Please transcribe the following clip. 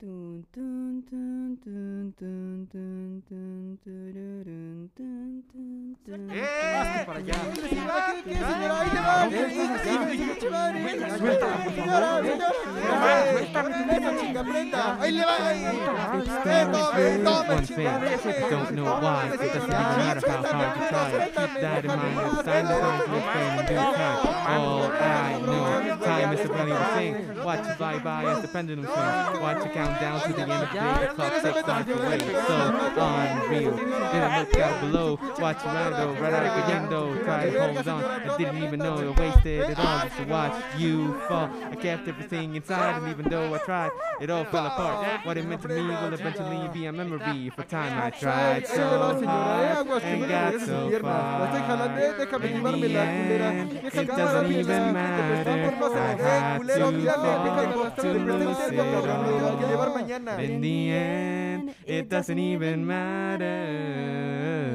Tun, tun, tun, tun, tun, tun, tun, tururun, tun, tun, tun. ¡Eh! para allá! ¿Qué, señora? Ahí le va. ¿Qué, Suéltala, por favor. Señora, Esa chinga prenda. Ahí le va. ahí. Eh, tome, tome, One chinga. thing, don't know why, it doesn't even matter how hard you try. Keep that in mind, it's time to find your friend in due time. Is a bloody thing. Watch it fly by as the pendulum swings. Watch count down to the end of the day. The clock ticks starts away. So unreal. Then look out below, watch Orlando right out the window. Try to hold on. I didn't even know I wasted it all just to watch you fall. I kept everything inside, and even though I tried, it all fell apart. What it meant to me will eventually be a memory for time I tried so. Hard and got so far. In the end, it doesn't even matter. Hacer- I Eh, had culero, to mírame, fall déjame arrastrar. Te presté un to tiempo, sit cabrón. Me lo voy a llevar on. mañana. In the end, it doesn't even matter.